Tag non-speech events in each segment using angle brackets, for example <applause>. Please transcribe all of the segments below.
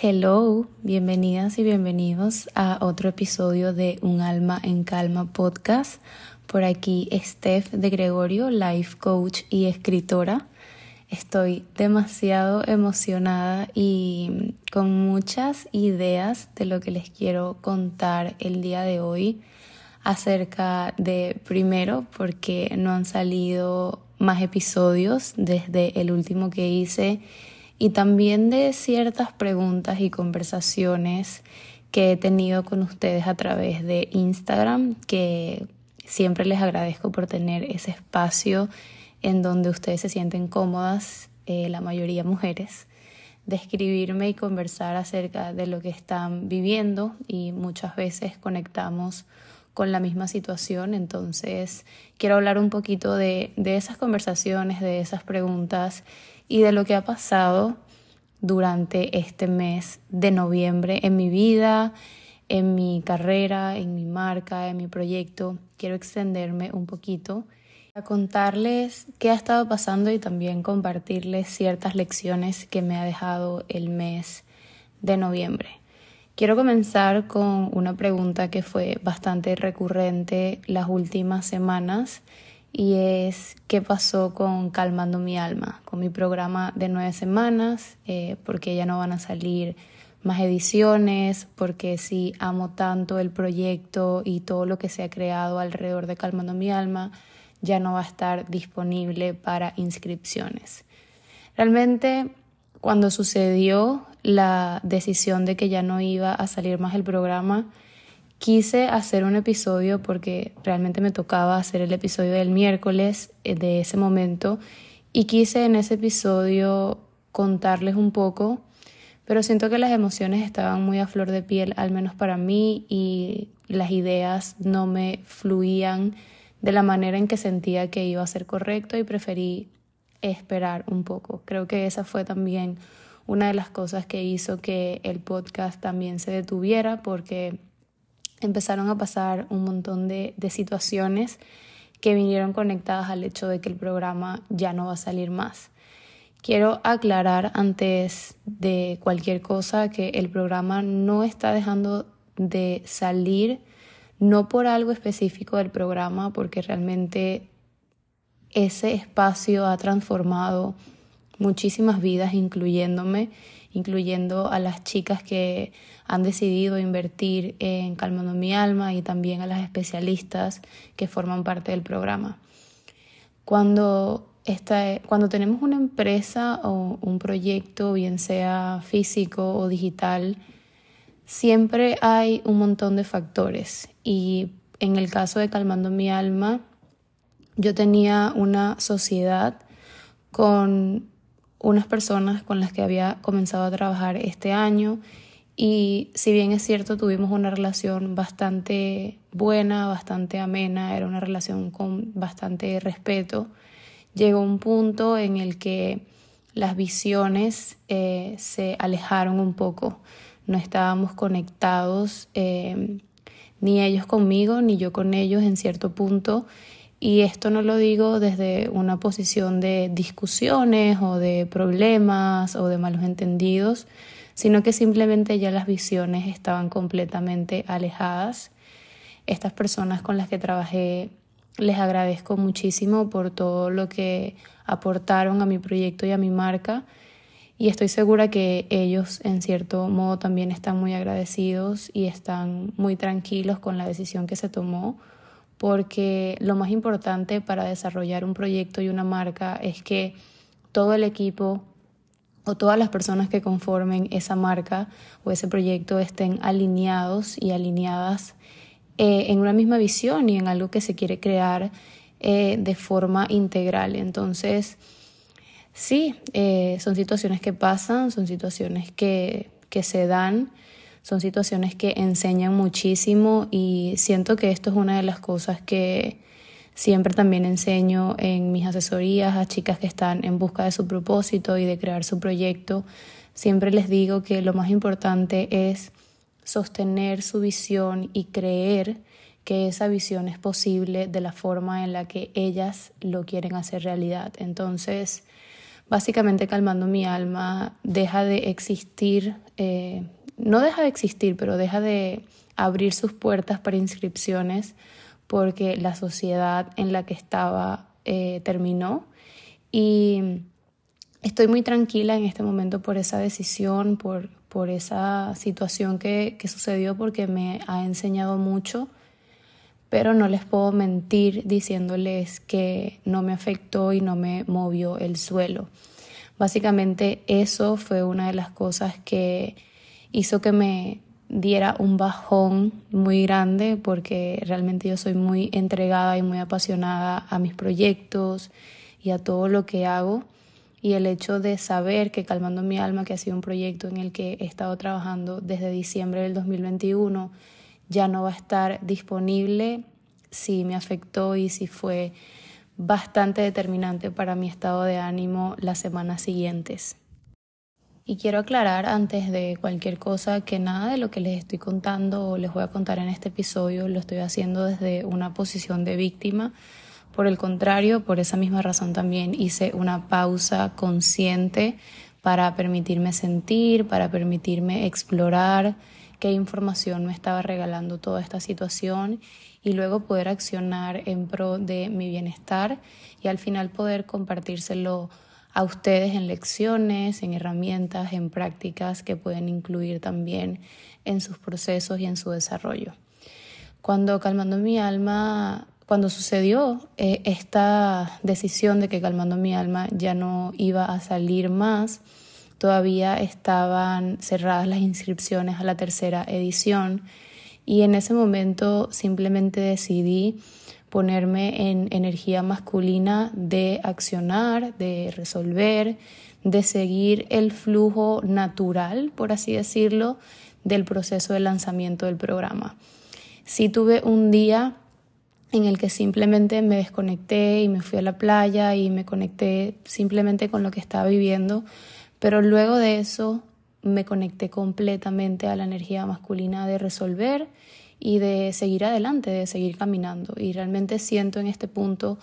Hello, bienvenidas y bienvenidos a otro episodio de Un Alma en Calma podcast. Por aquí Steph de Gregorio, life coach y escritora. Estoy demasiado emocionada y con muchas ideas de lo que les quiero contar el día de hoy acerca de primero porque no han salido más episodios desde el último que hice y también de ciertas preguntas y conversaciones que he tenido con ustedes a través de Instagram, que siempre les agradezco por tener ese espacio en donde ustedes se sienten cómodas, eh, la mayoría mujeres, de escribirme y conversar acerca de lo que están viviendo y muchas veces conectamos con la misma situación. Entonces, quiero hablar un poquito de, de esas conversaciones, de esas preguntas y de lo que ha pasado durante este mes de noviembre en mi vida, en mi carrera, en mi marca, en mi proyecto. Quiero extenderme un poquito a contarles qué ha estado pasando y también compartirles ciertas lecciones que me ha dejado el mes de noviembre. Quiero comenzar con una pregunta que fue bastante recurrente las últimas semanas y es qué pasó con Calmando mi alma, con mi programa de nueve semanas, eh, porque ya no van a salir más ediciones, porque si amo tanto el proyecto y todo lo que se ha creado alrededor de Calmando mi alma, ya no va a estar disponible para inscripciones. Realmente, cuando sucedió la decisión de que ya no iba a salir más el programa, Quise hacer un episodio porque realmente me tocaba hacer el episodio del miércoles eh, de ese momento y quise en ese episodio contarles un poco, pero siento que las emociones estaban muy a flor de piel, al menos para mí, y las ideas no me fluían de la manera en que sentía que iba a ser correcto y preferí esperar un poco. Creo que esa fue también una de las cosas que hizo que el podcast también se detuviera porque empezaron a pasar un montón de, situaciones que vinieron conectadas al hecho de que el programa ya no va a salir más. Quiero aclarar antes de cualquier cosa que el programa no está dejando de salir, no por algo específico del programa, porque realmente ese espacio ha transformado muchísimas vidas, incluyéndome, incluyendo a las chicas que han decidido invertir en Calmando mi alma y también a las especialistas que forman parte del programa. Cuando, cuando tenemos una empresa o un proyecto, bien sea físico o digital, siempre hay un montón de factores y en el caso de Calmando mi alma, yo tenía una sociedad con unas personas con las que había comenzado a trabajar este año y si bien es cierto tuvimos una relación bastante buena, bastante amena, era una relación con bastante respeto, llegó un punto en el que las visiones eh, se alejaron un poco, no estábamos conectados eh, ni ellos conmigo ni yo con ellos en cierto punto y esto no lo digo desde una posición de discusiones o de problemas o de malos entendidos, sino que simplemente ya las visiones estaban completamente alejadas. Estas personas con las que trabajé les agradezco muchísimo por todo lo que aportaron a mi proyecto y a mi marca y estoy segura que ellos en cierto modo también están muy agradecidos y están muy tranquilos con la decisión que se tomó porque lo más importante para desarrollar un proyecto y una marca es que todo el equipo o todas las personas que conformen esa marca o ese proyecto estén alineados y alineadas eh, en una misma visión y en algo que se quiere crear eh, de forma integral. Entonces, sí, eh, son situaciones que pasan, son situaciones que, que se dan son situaciones que enseñan muchísimo y siento que esto es una de las cosas que siempre también enseño en mis asesorías a chicas que están en busca de su propósito y de crear su proyecto. Siempre les digo que lo más importante es sostener su visión y creer que esa visión es posible de la forma en la que ellas lo quieren hacer realidad. Entonces, básicamente calmando mi alma deja de existir, eh, no deja de existir, pero deja de abrir sus puertas para inscripciones porque la sociedad en la que estaba eh, terminó y estoy muy tranquila en este momento por esa decisión, por, por esa situación que, que sucedió porque me ha enseñado mucho pero no les puedo mentir diciéndoles que no me afectó y no me movió el suelo. Básicamente eso fue una de las cosas que hizo que me diera un bajón muy grande porque realmente yo soy muy entregada y muy apasionada a mis proyectos y a todo lo que hago y el hecho de saber que Calmando mi alma, que ha sido un proyecto en el que he estado trabajando desde diciembre del 2021, ya no va a estar disponible, sí me afectó y sí fue bastante determinante para mi estado de ánimo las semanas siguientes. Y quiero aclarar antes de cualquier cosa que nada de lo que les estoy contando o les voy a contar en este episodio lo estoy haciendo desde una posición de víctima. Por el contrario, por esa misma razón también hice una pausa consciente para permitirme sentir, para permitirme explorar qué información me estaba regalando toda esta situación y luego poder accionar en pro de mi bienestar y al final poder compartírselo a ustedes en lecciones, en herramientas, en prácticas que pueden incluir también en sus procesos y en su desarrollo. Cuando Calmando mi alma, cuando sucedió eh, esta decisión de que Calmando mi alma ya no iba a salir más, todavía estaban cerradas las inscripciones a la tercera edición y en ese momento simplemente decidí ponerme en energía masculina de accionar, de resolver, de seguir el flujo natural, por así decirlo, del proceso de lanzamiento del programa. Sí tuve un día en el que simplemente me desconecté y me fui a la playa y me conecté simplemente con lo que estaba viviendo, pero luego de eso me conecté completamente a la energía masculina de resolver y de seguir adelante, de seguir caminando. Y realmente siento en este punto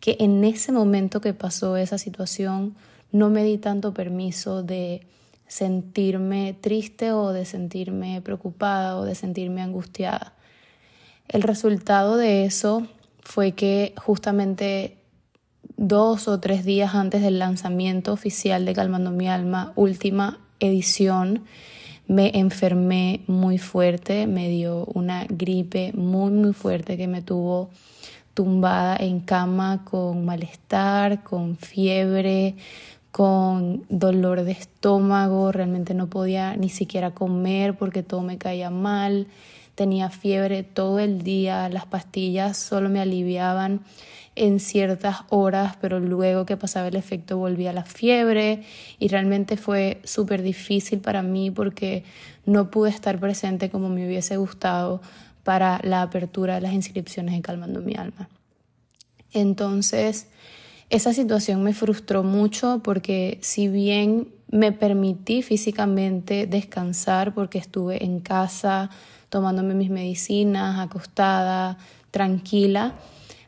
que en ese momento que pasó esa situación no me di tanto permiso de sentirme triste o de sentirme preocupada o de sentirme angustiada. El resultado de eso fue que justamente dos o tres días antes del lanzamiento oficial de Calmando mi Alma, última edición, me enfermé muy fuerte, me dio una gripe muy, muy fuerte que me tuvo tumbada en cama con malestar, con fiebre, con dolor de estómago, realmente no podía ni siquiera comer porque todo me caía mal, tenía fiebre todo el día, las pastillas solo me aliviaban en ciertas horas, pero luego que pasaba el efecto volvía la fiebre y realmente fue súper difícil para mí porque no pude estar presente como me hubiese gustado para la apertura de las inscripciones en Calmando mi alma. Entonces, esa situación me frustró mucho porque si bien me permití físicamente descansar porque estuve en casa tomándome mis medicinas, acostada, tranquila,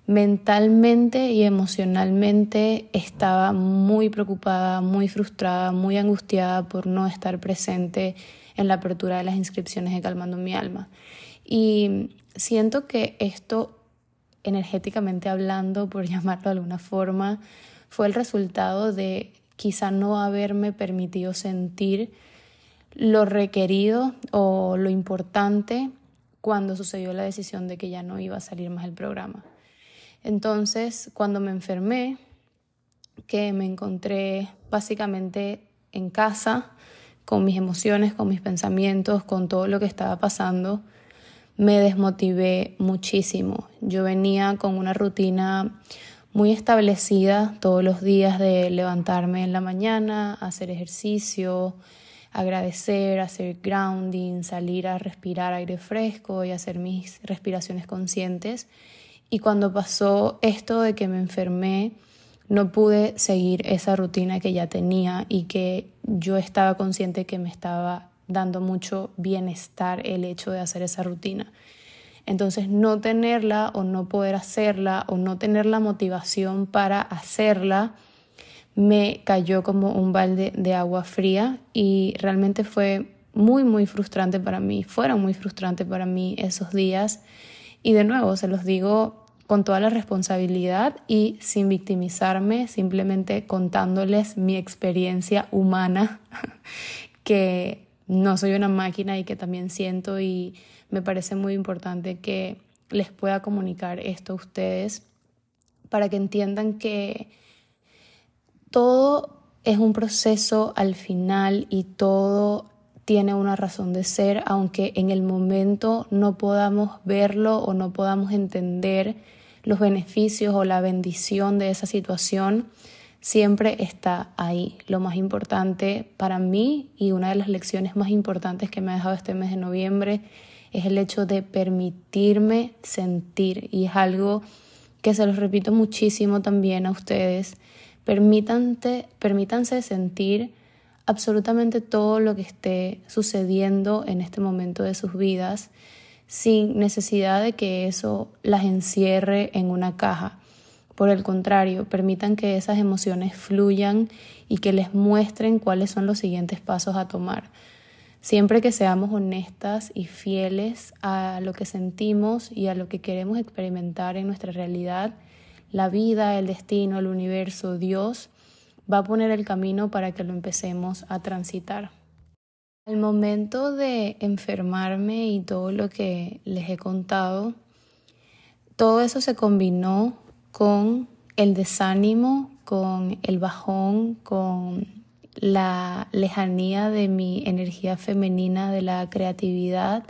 mentalmente y emocionalmente estaba muy preocupada, muy frustrada, muy angustiada por no estar presente en la apertura de las inscripciones de Calmando mi alma. Y siento que esto, energéticamente hablando, por <laughs> llamarlo de alguna forma, fue el resultado de quizá no haberme permitido sentir lo requerido o lo importante cuando sucedió la decisión de que ya no iba a salir más el programa. Entonces, cuando me enfermé, que me encontré básicamente en casa, con mis emociones, con mis pensamientos, con todo lo que estaba pasando, me desmotivé muchísimo. Yo venía con una rutina muy establecida todos los días de levantarme en la mañana, hacer ejercicio, agradecer, hacer grounding, salir a respirar aire fresco y hacer mis respiraciones conscientes. Y cuando pasó esto de que me enfermé, no pude seguir esa rutina que ya tenía y que yo estaba consciente que me estaba dando mucho bienestar el hecho de hacer esa rutina. Entonces no tenerla o no poder hacerla o no tener la motivación para hacerla me cayó como un balde de agua fría y realmente fue muy, muy frustrante para mí, fueron muy frustrantes para mí esos días. Y de nuevo, se los digo con toda la responsabilidad y sin victimizarme, simplemente contándoles mi experiencia humana, <laughs> que no soy una máquina y que también siento y me parece muy importante que les pueda comunicar esto a ustedes para que entiendan que todo es un proceso al final y todo tiene una razón de ser, aunque en el momento no podamos verlo o no podamos entender los beneficios o la bendición de esa situación, siempre está ahí. Lo más importante para mí y una de las lecciones más importantes que me ha dejado este mes de noviembre es el hecho de permitirme sentir y es algo que se los repito muchísimo también a ustedes. Permítanse, permítanse sentir absolutamente todo lo que esté sucediendo en este momento de sus vidas sin necesidad de que eso las encierre en una caja. Por el contrario, permitan que esas emociones fluyan y que les muestren cuáles son los siguientes pasos a tomar. Siempre que seamos honestas y fieles a lo que sentimos y a lo que queremos experimentar en nuestra realidad, la vida, el destino, el universo, Dios, va a poner el camino para que lo empecemos a transitar. Al momento de enfermarme y todo lo que les he contado, todo eso se combinó con el desánimo, con el bajón, con la lejanía de mi energía femenina, de la creatividad.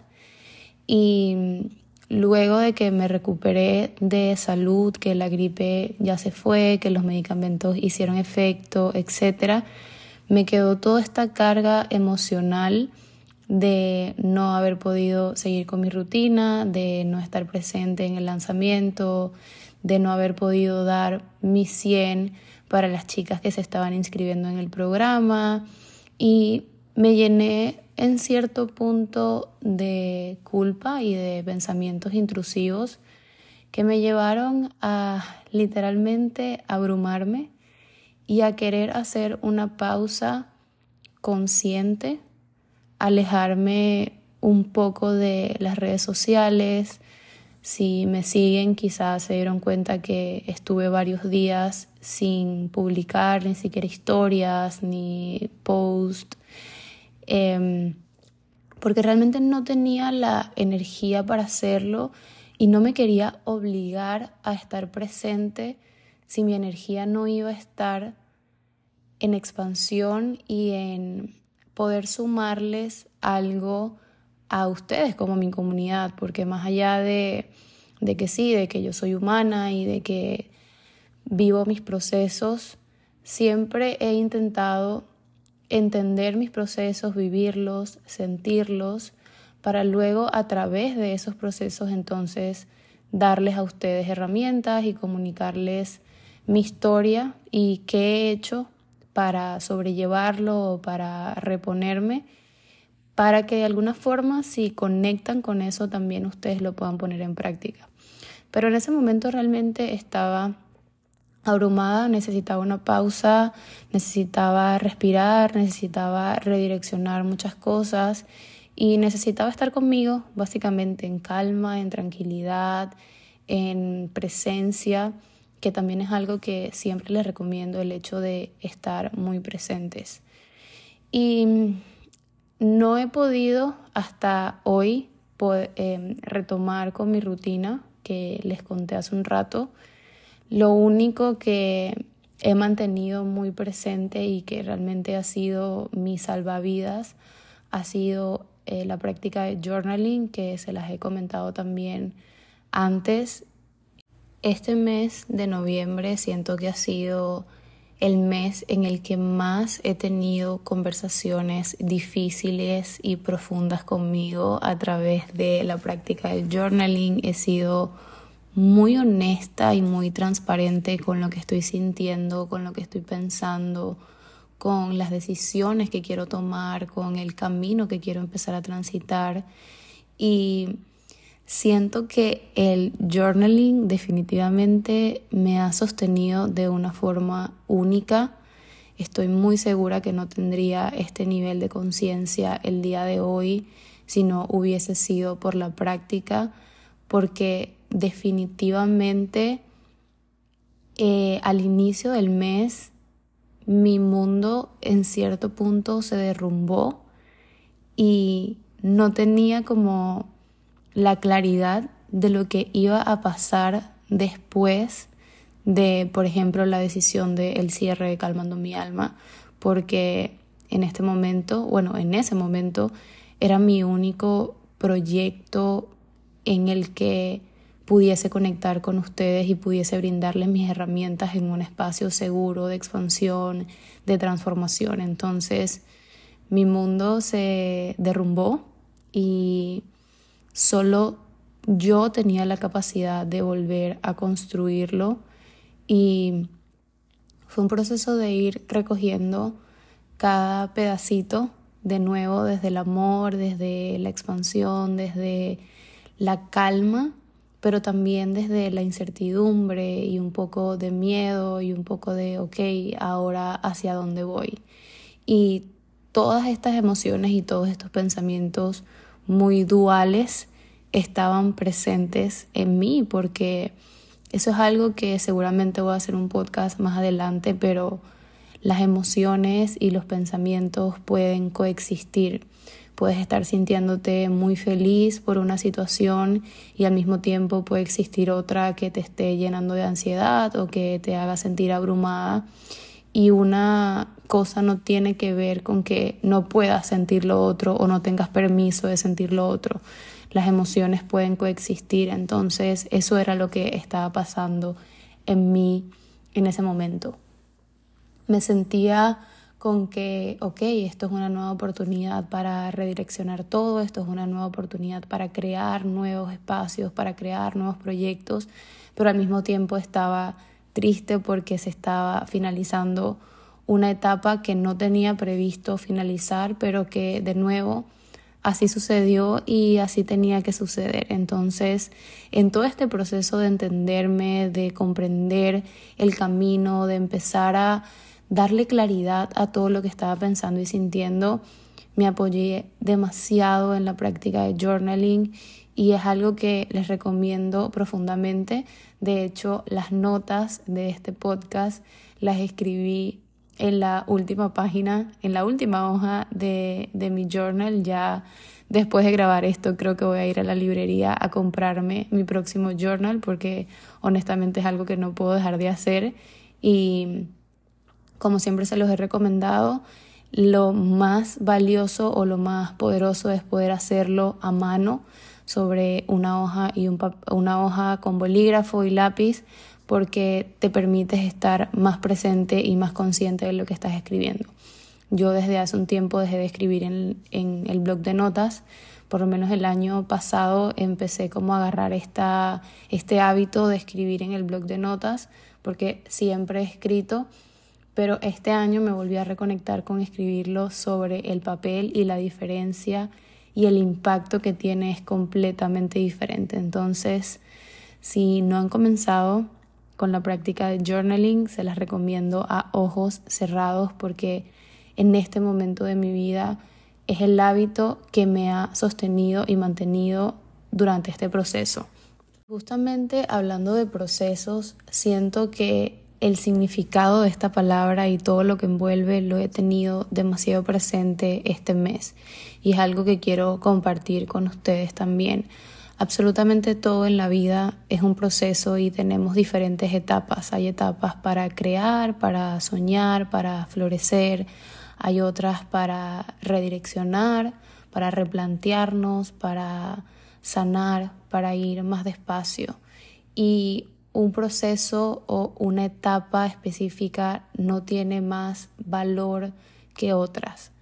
Y luego de que me recuperé de salud, que la gripe ya se fue, que los medicamentos hicieron efecto, etcétera, me quedó toda esta carga emocional de no haber podido seguir con mi rutina, de no estar presente en el lanzamiento, de no haber podido dar mi 100 para las chicas que se estaban inscribiendo en el programa. Y me llené en cierto punto de culpa y de pensamientos intrusivos que me llevaron a literalmente abrumarme y a querer hacer una pausa consciente, alejarme un poco de las redes sociales. Si me siguen, quizás se dieron cuenta que estuve varios días sin publicar ni siquiera historias ni post, em, porque realmente no tenía la energía para hacerlo y no me quería obligar a estar presente si mi energía no iba a estar en expansión y en poder sumarles algo a ustedes como mi comunidad, porque más allá de, de que sí, de que yo soy humana y de que vivo mis procesos, siempre he intentado entender mis procesos, vivirlos, sentirlos, para luego a través de esos procesos entonces darles a ustedes herramientas y comunicarles mi historia y qué he hecho para sobrellevarlo o para reponerme, para que de alguna forma si conectan con eso también ustedes lo puedan poner en práctica. Pero en ese momento realmente estaba abrumada, necesitaba una pausa, necesitaba respirar, necesitaba redireccionar muchas cosas y necesitaba estar conmigo básicamente en calma, en tranquilidad, en presencia que también es algo que siempre les recomiendo, el hecho de estar muy presentes. Y no he podido hasta hoy em, retomar con mi rutina que les conté hace un rato. Lo único que he mantenido muy presente y que realmente ha sido mi salvavidas ha sido eh, la práctica de journaling, que se las he comentado también antes este mes de noviembre siento que ha sido el mes en el que más he tenido conversaciones difíciles y profundas conmigo a través de la práctica del journaling. He sido muy honesta y muy transparente con lo que estoy sintiendo, con lo que estoy pensando, con las decisiones que quiero tomar, con el camino que quiero empezar a transitar. Y Siento que el journaling definitivamente me ha sostenido de una forma única Estoy muy segura que no tendría este nivel de conciencia el día de hoy si no hubiese sido por la práctica, porque definitivamente eh, al inicio del mes mi mundo en cierto punto se derrumbó y no tenía como la claridad de lo que iba a pasar después de, por ejemplo, la decisión del cierre de Calmando mi alma, porque en este momento, bueno, en ese momento era mi único proyecto en el que pudiese conectar con ustedes y pudiese brindarles mis herramientas en un espacio seguro de expansión, de transformación. Entonces mi mundo se derrumbó y solo yo tenía la capacidad de volver a construirlo y fue un proceso de ir recogiendo cada pedacito de nuevo desde el amor, desde la expansión, desde la calma pero también desde la incertidumbre y un poco de miedo y un poco de, ok, ahora hacia dónde voy. Y todas estas emociones y todos estos pensamientos muy duales estaban presentes en mí porque eso es algo que seguramente voy a hacer un podcast más adelante, pero las emociones y los pensamientos pueden coexistir. Puedes estar sintiéndote muy feliz por una situación y al mismo tiempo puede existir otra que te esté llenando de ansiedad o que te haga sentir abrumada. Y una cosa no tiene que ver con que no puedas sentir lo otro o no tengas permiso de sentir lo otro. Las emociones pueden coexistir. Entonces eso era lo que estaba pasando en mí en ese momento. Me sentía con que, ok, esto es una nueva oportunidad para redireccionar todo, esto es una nueva oportunidad para crear nuevos espacios, para crear nuevos proyectos, pero al mismo tiempo estaba triste porque se estaba finalizando una etapa que no tenía previsto finalizar, pero que de nuevo así sucedió y así tenía que suceder. Entonces, en todo este proceso de entenderme, de comprender el camino, de empezar a darle claridad a todo lo que estaba pensando y sintiendo. Me apoyé demasiado en la práctica de journaling y es algo que les recomiendo profundamente. De hecho, las notas de este podcast las escribí en la última página, en la última hoja de, de mi journal. Ya después de grabar esto, creo que voy a ir a la librería a comprarme mi próximo journal porque honestamente es algo que no puedo dejar de hacer. Y como siempre se los he recomendado, lo más valioso o lo más poderoso es poder hacerlo a mano sobre una hoja y una hoja con bolígrafo y lápiz porque te permites estar más presente y más consciente de lo que estás escribiendo. Yo desde hace un tiempo dejé de escribir en, en el blog de notas, por lo menos el año pasado empecé como a agarrar esta, este hábito de escribir en el blog de notas porque siempre he escrito pero este año me volví a reconectar con escribirlo sobre el papel y la diferencia y el impacto que tiene es completamente diferente. Entonces, si no han comenzado con la práctica de journaling, se las recomiendo a ojos cerrados porque en este momento de mi vida es el hábito que me ha sostenido y mantenido durante este proceso. Justamente hablando de procesos, siento que el significado de esta palabra y todo lo que envuelve lo he tenido demasiado presente este mes y es algo que quiero compartir con ustedes también. Absolutamente todo en la vida es un proceso y tenemos diferentes etapas. Hay etapas para crear, para soñar, para florecer. Hay otras para redireccionar, para replantearnos, para sanar, para ir más despacio. Y un proceso o una etapa específica no tiene más valor que otras.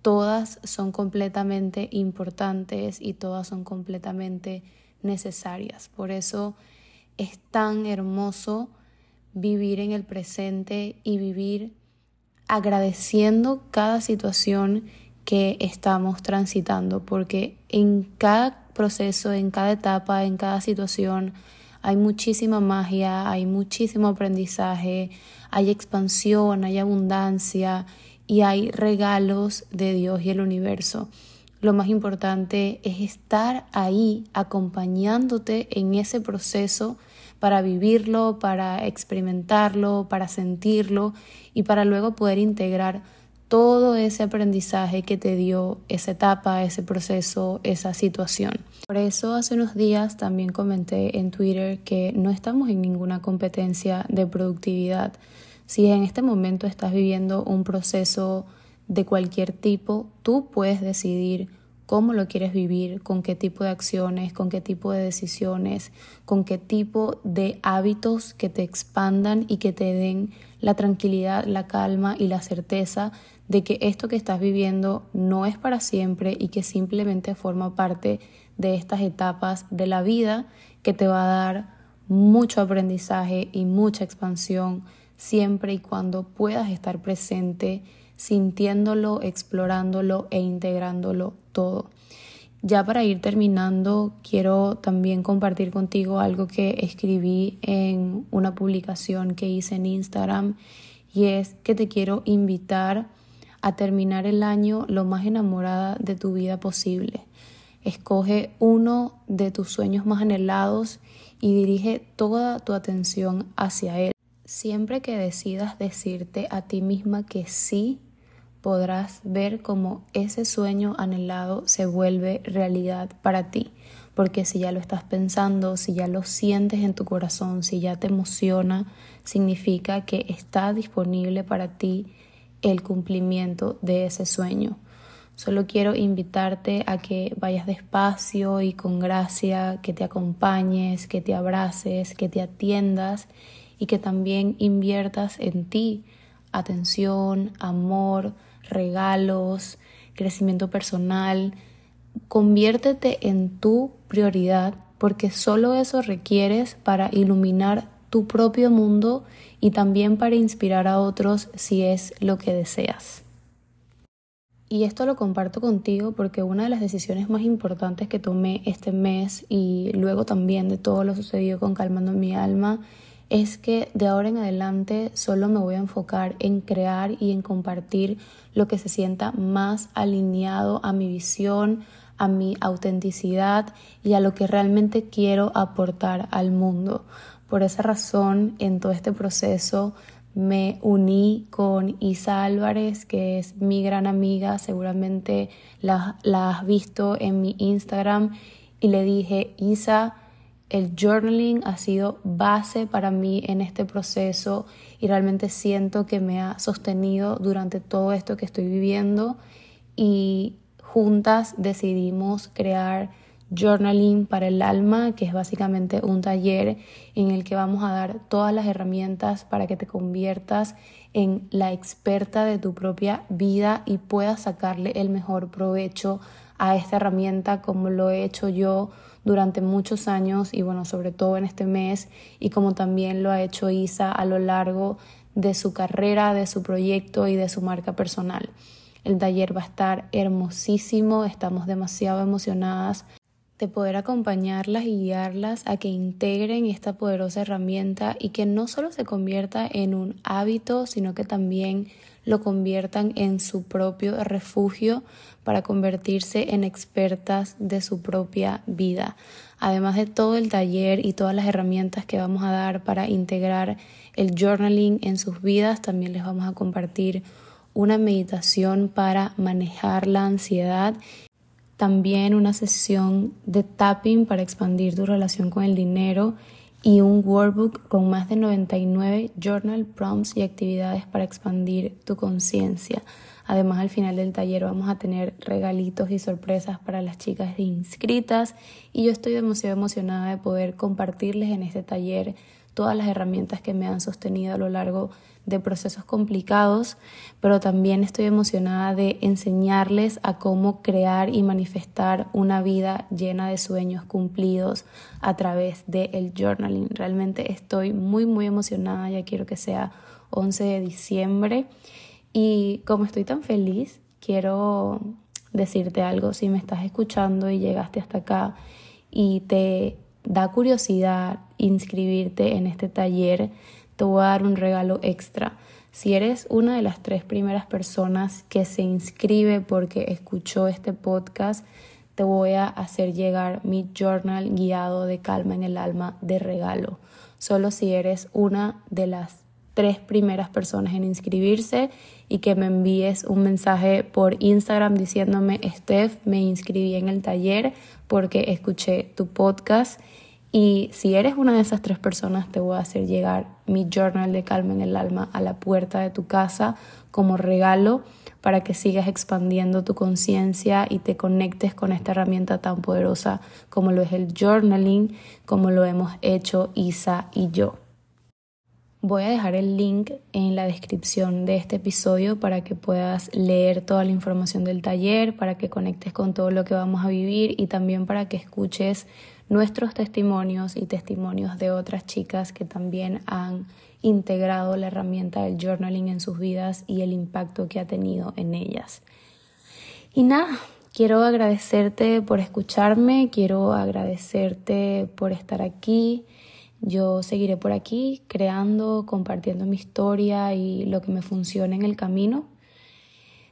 Todas son completamente importantes y todas son completamente necesarias. Por eso es tan hermoso vivir en el presente y vivir agradeciendo cada situación que estamos transitando, porque en cada proceso, en cada etapa, en cada situación, hay muchísima magia, hay muchísimo aprendizaje, hay expansión, hay abundancia y hay regalos de Dios y el universo. Lo más importante es estar ahí acompañándote en ese proceso para vivirlo, para experimentarlo, para sentirlo y para luego poder integrar todo ese aprendizaje que te dio esa etapa, ese proceso, esa situación. Por eso hace unos días también comenté en Twitter que no estamos en ninguna competencia de productividad. Si en este momento estás viviendo un proceso de cualquier tipo, tú puedes decidir cómo lo quieres vivir, con qué tipo de acciones, con qué tipo de decisiones, con qué tipo de hábitos que te expandan y que te den la tranquilidad, la calma y la certeza de que esto que estás viviendo no es para siempre y que simplemente forma parte de estas etapas de la vida que te va a dar mucho aprendizaje y mucha expansión siempre y cuando puedas estar presente sintiéndolo, explorándolo e integrándolo todo. Ya para ir terminando, quiero también compartir contigo algo que escribí en una publicación que hice en Instagram y es que te quiero invitar a terminar el año lo más enamorada de tu vida posible. Escoge uno de tus sueños más anhelados y dirige toda tu atención hacia él. Siempre que decidas decirte a ti misma que sí, podrás ver cómo ese sueño anhelado se vuelve realidad para ti. Porque si ya lo estás pensando, si ya lo sientes en tu corazón, si ya te emociona, significa que está disponible para ti el cumplimiento de ese sueño. Solo quiero invitarte a que vayas despacio y con gracia, que te acompañes, que te abraces, que te atiendas y que también inviertas en ti atención, amor, regalos, crecimiento personal. Conviértete en tu prioridad porque solo eso requieres para iluminar tu propio mundo y también para inspirar a otros si es lo que deseas. Y esto lo comparto contigo porque una de las decisiones más importantes que tomé este mes y luego también de todo lo sucedido con Calmando mi alma es que de ahora en adelante solo me voy a enfocar en crear y en compartir lo que se sienta más alineado a mi visión, a mi autenticidad y a lo que realmente quiero aportar al mundo. Por esa razón, en todo este proceso me uní con Isa Álvarez, que es mi gran amiga, seguramente la, la has visto en mi Instagram, y le dije, Isa, el journaling ha sido base para mí en este proceso y realmente siento que me ha sostenido durante todo esto que estoy viviendo y juntas decidimos crear Journaling para el alma, que es básicamente un taller en el que vamos a dar todas las herramientas para que te conviertas en la experta de tu propia vida y puedas sacarle el mejor provecho a esta herramienta como lo he hecho yo durante muchos años y bueno, sobre todo en este mes y como también lo ha hecho Isa a lo largo de su carrera, de su proyecto y de su marca personal. El taller va a estar hermosísimo, estamos demasiado emocionadas de poder acompañarlas y guiarlas a que integren esta poderosa herramienta y que no solo se convierta en un hábito, sino que también lo conviertan en su propio refugio para convertirse en expertas de su propia vida. Además de todo el taller y todas las herramientas que vamos a dar para integrar el journaling en sus vidas, también les vamos a compartir una meditación para manejar la ansiedad también una sesión de tapping para expandir tu relación con el dinero y un workbook con más de 99 journal prompts y actividades para expandir tu conciencia. Además, al final del taller vamos a tener regalitos y sorpresas para las chicas inscritas y yo estoy demasiado emocionada de poder compartirles en este taller todas las herramientas que me han sostenido a lo largo de procesos complicados, pero también estoy emocionada de enseñarles a cómo crear y manifestar una vida llena de sueños cumplidos a través del journaling. Realmente estoy muy, muy emocionada, ya quiero que sea 11 de diciembre y como estoy tan feliz, quiero decirte algo, si me estás escuchando y llegaste hasta acá y te da curiosidad inscribirte en este taller, te voy a dar un regalo extra. Si eres una de las tres primeras personas que se inscribe porque escuchó este podcast, te voy a hacer llegar mi journal guiado de calma en el alma de regalo. Solo si eres una de las tres primeras personas en inscribirse y que me envíes un mensaje por Instagram diciéndome, Steph, me inscribí en el taller porque escuché tu podcast. Y si eres una de esas tres personas, te voy a hacer llegar mi journal de calma en el alma a la puerta de tu casa como regalo para que sigas expandiendo tu conciencia y te conectes con esta herramienta tan poderosa como lo es el journaling, como lo hemos hecho Isa y yo. Voy a dejar el link en la descripción de este episodio para que puedas leer toda la información del taller, para que conectes con todo lo que vamos a vivir y también para que escuches nuestros testimonios y testimonios de otras chicas que también han integrado la herramienta del journaling en sus vidas y el impacto que ha tenido en ellas. Y nada, quiero agradecerte por escucharme, quiero agradecerte por estar aquí. Yo seguiré por aquí creando, compartiendo mi historia y lo que me funciona en el camino.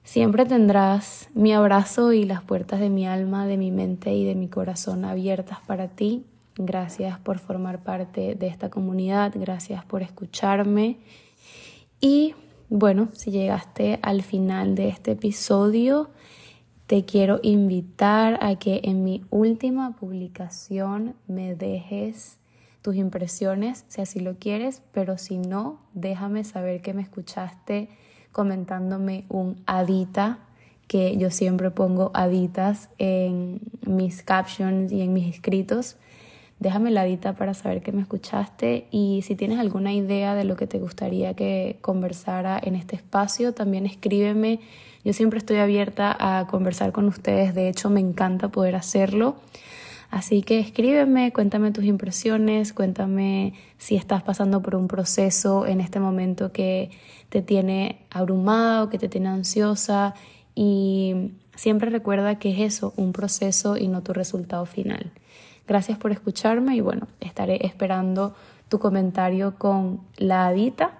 Siempre tendrás mi abrazo y las puertas de mi alma, de mi mente y de mi corazón abiertas para ti. Gracias por formar parte de esta comunidad, gracias por escucharme. Y bueno, si llegaste al final de este episodio, te quiero invitar a que en mi última publicación me dejes tus impresiones, si así lo quieres, pero si no, déjame saber que me escuchaste comentándome un adita, que yo siempre pongo aditas en mis captions y en mis escritos. Déjame la adita para saber que me escuchaste y si tienes alguna idea de lo que te gustaría que conversara en este espacio, también escríbeme. Yo siempre estoy abierta a conversar con ustedes, de hecho me encanta poder hacerlo. Así que escríbeme, cuéntame tus impresiones, cuéntame si estás pasando por un proceso en este momento que te tiene abrumado, que te tiene ansiosa y siempre recuerda que es eso, un proceso y no tu resultado final. Gracias por escucharme y bueno, estaré esperando tu comentario con la adita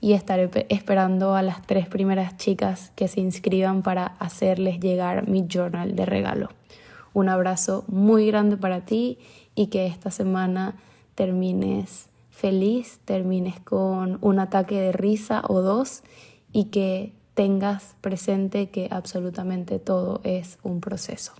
y estaré esperando a las tres primeras chicas que se inscriban para hacerles llegar mi journal de regalo. Un abrazo muy grande para ti y que esta semana termines feliz, termines con un ataque de risa o dos y que tengas presente que absolutamente todo es un proceso.